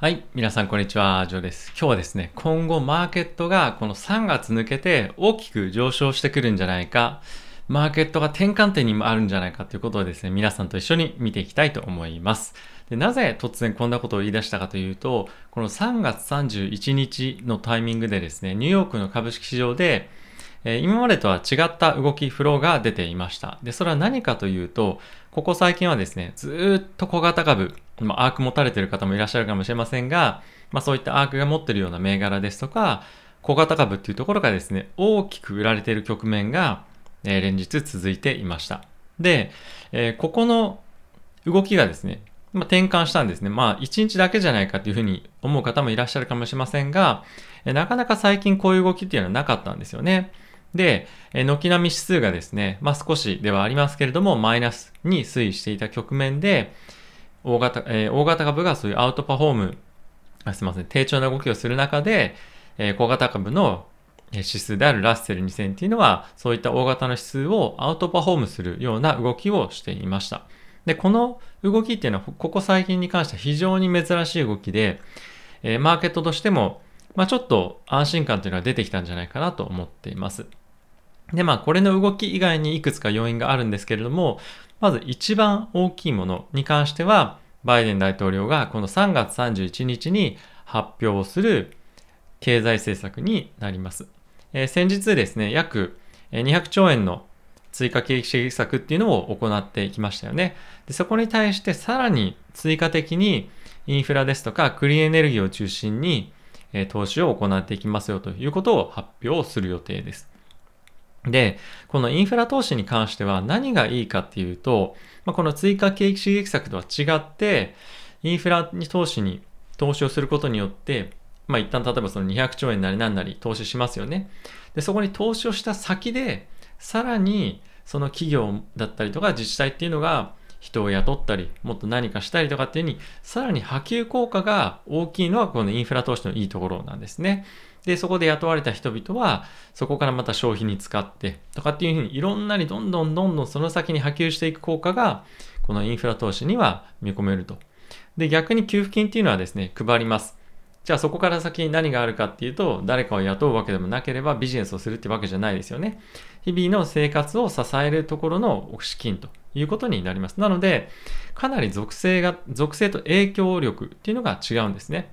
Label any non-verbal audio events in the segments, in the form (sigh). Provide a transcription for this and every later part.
はい。皆さん、こんにちは。ジョーです。今日はですね、今後マーケットがこの3月抜けて大きく上昇してくるんじゃないか、マーケットが転換点にもあるんじゃないかということをですね、皆さんと一緒に見ていきたいと思います。でなぜ突然こんなことを言い出したかというと、この3月31日のタイミングでですね、ニューヨークの株式市場で、えー、今までとは違った動き、フローが出ていました。で、それは何かというと、ここ最近はですね、ずっと小型株、まあ、アーク持たれてる方もいらっしゃるかもしれませんが、まあ、そういったアークが持ってるような銘柄ですとか、小型株っていうところがですね、大きく売られている局面が、えー、連日続いていました。で、えー、ここの動きがですね、まあ、転換したんですね。まあ、1日だけじゃないかというふうに思う方もいらっしゃるかもしれませんが、なかなか最近こういう動きっていうのはなかったんですよね。で、軒並み指数がですね、まあ、少しではありますけれども、マイナスに推移していた局面で、大型、えー、大型株がそういうアウトパフォーム、あすみません、低調な動きをする中で、えー、小型株の指数であるラッセル2000っていうのは、そういった大型の指数をアウトパフォームするような動きをしていました。で、この動きっていうのは、ここ最近に関しては非常に珍しい動きで、えー、マーケットとしても、まあ、ちょっと安心感というのが出てきたんじゃないかなと思っています。で、まあ、これの動き以外にいくつか要因があるんですけれども、まず一番大きいものに関しては、バイデン大統領がこの3月31日に発表する経済政策になります。えー、先日ですね、約200兆円の追加景気刺激策っていうのを行ってきましたよね。でそこに対してさらに追加的にインフラですとかクリーンエネルギーを中心に、えー、投資を行っていきますよということを発表する予定です。で、このインフラ投資に関しては何がいいかっていうと、まあ、この追加景気刺激策とは違って、インフラに投資に投資をすることによって、まあ一旦例えばその200兆円なり何なり投資しますよね。で、そこに投資をした先で、さらにその企業だったりとか自治体っていうのが人を雇ったり、もっと何かしたりとかっていうふうに、さらに波及効果が大きいのはこのインフラ投資のいいところなんですね。で、そこで雇われた人々は、そこからまた消費に使ってとかっていうふうに、いろんなにどんどんどんどんその先に波及していく効果が、このインフラ投資には見込めると。で、逆に給付金っていうのはですね、配ります。じゃあそこから先に何があるかっていうと、誰かを雇うわけでもなければビジネスをするってわけじゃないですよね。日々の生活を支えるところの資金ということになります。なので、かなり属性が、属性と影響力っていうのが違うんですね。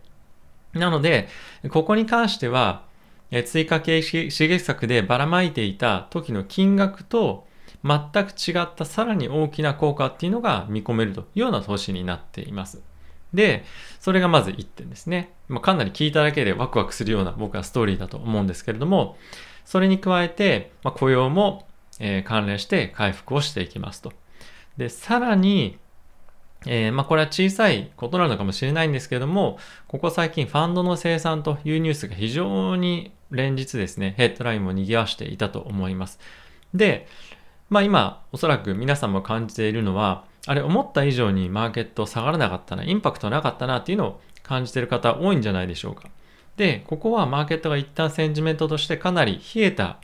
なので、ここに関しては、え追加経費刺激策でばらまいていた時の金額と全く違ったさらに大きな効果っていうのが見込めるというような投資になっています。で、それがまず1点ですね。まあ、かなり聞いただけでワクワクするような僕はストーリーだと思うんですけれども、それに加えて、まあ、雇用も、え、関連して回復をしていきますと。で、さらに、えー、まあ、これは小さいことなのかもしれないんですけども、ここ最近ファンドの生産というニュースが非常に連日ですね、ヘッドラインも賑わしていたと思います。で、まあ今、おそらく皆さんも感じているのは、あれ、思った以上にマーケット下がらなかったな、インパクトなかったなっていうのを感じている方多いんじゃないでしょうか。で、ここはマーケットが一旦センチメントとしてかなり冷えた、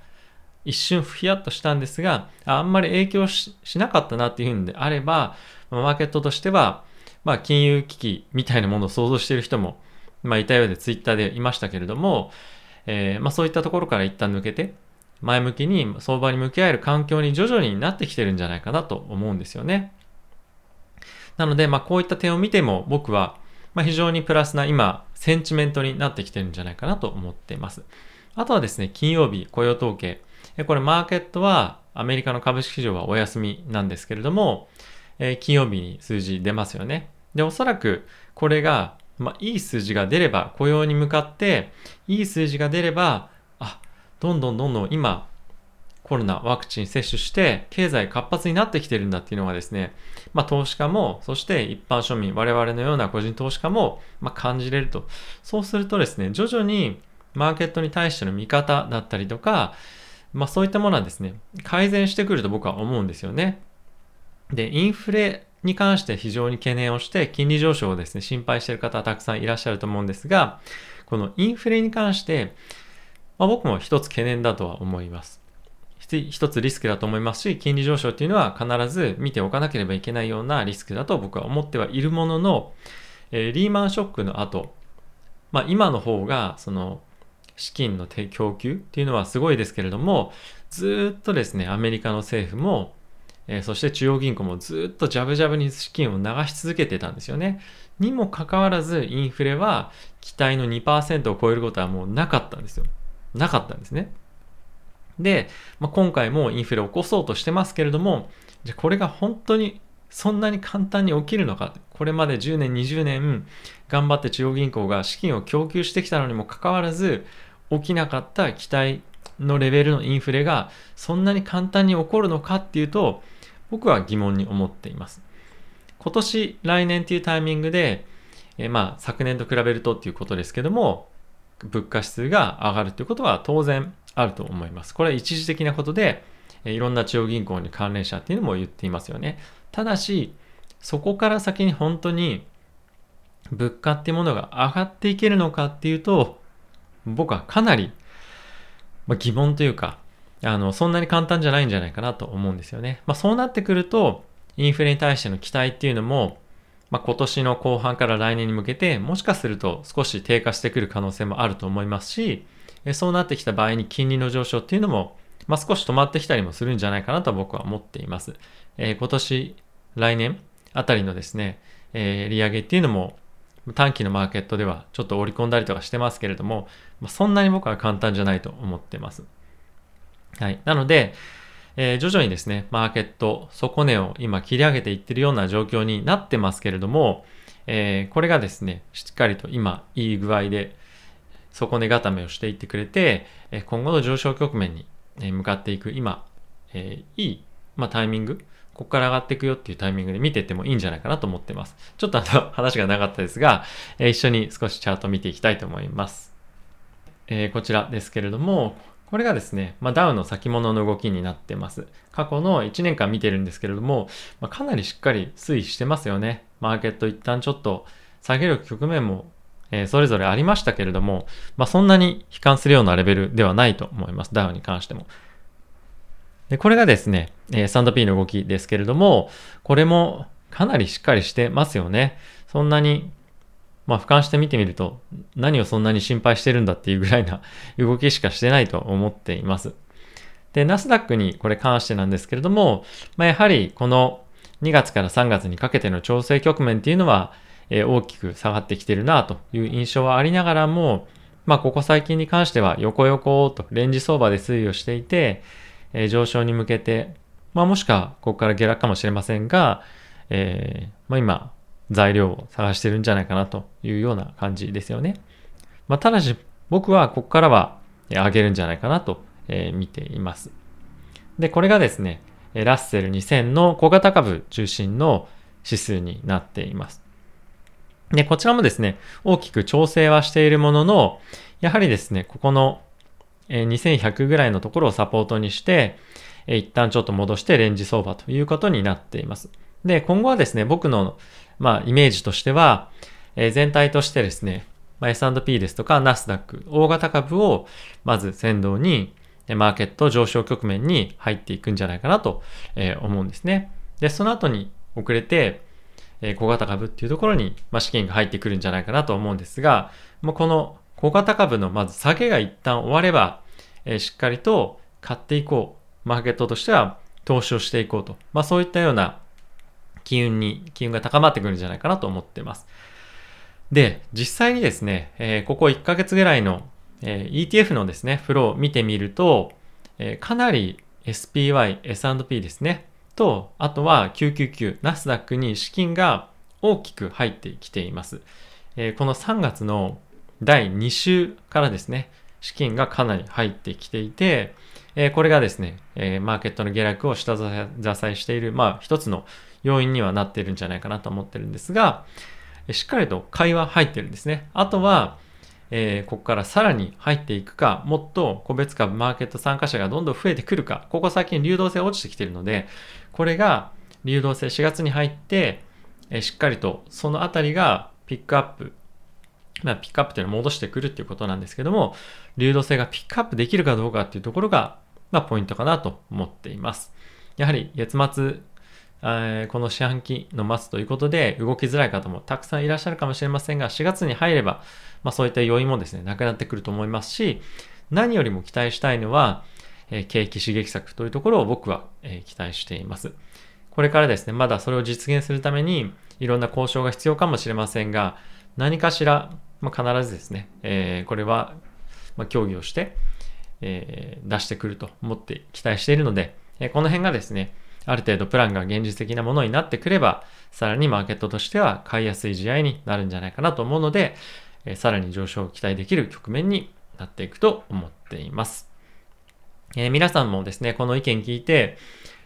一瞬ふやっとしたんですが、あんまり影響しなかったなっていうんであれば、マーケットとしては、まあ、金融危機みたいなものを想像している人も、まあ、いたようでツイッターでいましたけれども、えー、まあ、そういったところから一旦抜けて、前向きに相場に向き合える環境に徐々になってきてるんじゃないかなと思うんですよね。なので、まあ、こういった点を見ても僕は、まあ、非常にプラスな今、センチメントになってきてるんじゃないかなと思っています。あとはですね、金曜日雇用統計。これマーケットはアメリカの株式市場はお休みなんですけれども、え、金曜日に数字出ますよね。で、おそらくこれが、まあ、いい数字が出れば、雇用に向かって、いい数字が出れば、あ、どんどんどんどん今、コロナワクチン接種して、経済活発になってきてるんだっていうのがですね、まあ、投資家も、そして一般庶民、我々のような個人投資家も、まあ、感じれると。そうするとですね、徐々にマーケットに対しての見方だったりとか、まあ、そういったものはですね、改善してくると僕は思うんですよね。で、インフレに関して非常に懸念をして、金利上昇をですね、心配している方たくさんいらっしゃると思うんですが、このインフレに関して、まあ、僕も一つ懸念だとは思います。一つリスクだと思いますし、金利上昇っていうのは必ず見ておかなければいけないようなリスクだと僕は思ってはいるものの、えー、リーマンショックの後、まあ今の方が、その、資金の供給っていうのはすごいですけれども、ずっとですね、アメリカの政府も、えー、そして中央銀行もずっとジャブジャブに資金を流し続けてたんですよね。にもかかわらず、インフレは期待の2%を超えることはもうなかったんですよ。なかったんですね。で、まあ、今回もインフレを起こそうとしてますけれども、じゃこれが本当にそんなに簡単に起きるのか。これまで10年、20年頑張って中央銀行が資金を供給してきたのにもかかわらず、起きなかった期待のレベルのインフレがそんなに簡単に起こるのかっていうと、僕は疑問に思っています。今年、来年っていうタイミングで、えまあ、昨年と比べるとっていうことですけども、物価指数が上がるということは当然あると思います。これは一時的なことで、いろんな中央銀行に関連者っていうのも言っていますよね。ただし、そこから先に本当に物価っていうものが上がっていけるのかっていうと、僕はかなり疑問というか、あの、そんなに簡単じゃないんじゃないかなと思うんですよね。まあそうなってくると、インフレに対しての期待っていうのも、まあ、今年の後半から来年に向けて、もしかすると少し低下してくる可能性もあると思いますし、そうなってきた場合に金利の上昇っていうのも、まあ、少し止まってきたりもするんじゃないかなと僕は思っています。えー、今年、来年あたりのですね、えー、利上げっていうのも短期のマーケットではちょっと織り込んだりとかしてますけれども、まあ、そんなに僕は簡単じゃないと思ってます。はい。なので、えー、徐々にですね、マーケット、底値を今切り上げていってるような状況になってますけれども、えー、これがですね、しっかりと今、いい具合で底値固めをしていってくれて、え今後の上昇局面に向かっていく今、えー、いい、まあ、タイミング、ここから上がっていくよっていうタイミングで見ていってもいいんじゃないかなと思ってます。ちょっとあの (laughs) 話がなかったですが、えー、一緒に少しチャート見ていきたいと思います。えー、こちらですけれども、これがですね、まあ、ダウの先物の動きになってます。過去の1年間見てるんですけれども、まあ、かなりしっかり推移してますよね。マーケット一旦ちょっと下げる局面も、えー、それぞれありましたけれども、まあ、そんなに悲観するようなレベルではないと思います。ダウに関しても。で、これがですね、えー、S&P の動きですけれども、これもかなりしっかりしてますよね。そんなにまあ、俯瞰して見てみると、何をそんなに心配してるんだっていうぐらいな (laughs) 動きしかしてないと思っています。で、ナスダックにこれ関してなんですけれども、まあ、やはりこの2月から3月にかけての調整局面っていうのは、えー、大きく下がってきてるなという印象はありながらも、まあ、ここ最近に関しては横横とレンジ相場で推移をしていて、えー、上昇に向けて、まあ、もしくはここから下落かもしれませんが、えー、まあ、今、材料を探してるんじゃないかなというような感じですよね。まあ、ただし僕はここからは上げるんじゃないかなと、え見ています。で、これがですね、ラッセル2000の小型株中心の指数になっています。で、こちらもですね、大きく調整はしているものの、やはりですね、ここの2100ぐらいのところをサポートにして、一旦ちょっと戻してレンジ相場ということになっています。で、今後はですね、僕のまあ、イメージとしては、えー、全体としてですね、まあ、S&P ですとかナスダック、大型株をまず先導に、マーケット上昇局面に入っていくんじゃないかなと、え、思うんですね。で、その後に遅れて、え、小型株っていうところに、まあ、資金が入ってくるんじゃないかなと思うんですが、もうこの小型株のまず下げが一旦終われば、え、しっかりと買っていこう。マーケットとしては投資をしていこうと。まあそういったような機運に、機運が高まってくるんじゃないかなと思ってます。で、実際にですね、えー、ここ1ヶ月ぐらいの、えー、ETF のですね、フローを見てみると、えー、かなり SPY、S&P ですね、と、あとは999、ナスダックに資金が大きく入ってきています。えー、この3月の第2週からですね、資金がかなり入ってきていて、えー、これがですね、えー、マーケットの下落を下支えしている、まあ一つの要因にはなっているんじゃないかなと思ってるんですが、しっかりと会話入ってるんですね。あとは、えー、ここからさらに入っていくか、もっと個別株マーケット参加者がどんどん増えてくるか、ここ最近流動性落ちてきてるので、これが流動性4月に入って、えー、しっかりとそのあたりがピックアップ、まあ、ピックアップというのを戻してくるっていうことなんですけども、流動性がピックアップできるかどうかっていうところが、まあ、ポイントかなと思っています。やはり月末え、この四半期の末ということで動きづらい方もたくさんいらっしゃるかもしれませんが、4月に入れば、まあ、そういった要因もですね、なくなってくると思いますし、何よりも期待したいのは、え、景気刺激策というところを僕は、え、期待しています。これからですね、まだそれを実現するために、いろんな交渉が必要かもしれませんが、何かしら、まあ、必ずですね、えー、これは、まあ、協議をして、えー、出してくると思って期待しているので、えー、この辺がですね、ある程度プランが現実的なものになってくれば、さらにマーケットとしては買いやすい試合になるんじゃないかなと思うので、え、さらに上昇を期待できる局面になっていくと思っています。えー、皆さんもですね、この意見聞いて、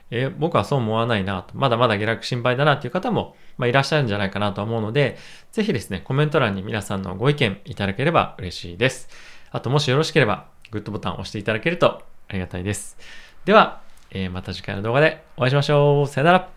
えー、僕はそう思わないなと、まだまだ下落心配だなっていう方も、まあ、いらっしゃるんじゃないかなと思うので、ぜひですね、コメント欄に皆さんのご意見いただければ嬉しいです。あと、もしよろしければ、グッドボタンを押していただけるとありがたいです。では、えー、また次回の動画でお会いしましょう。さよなら。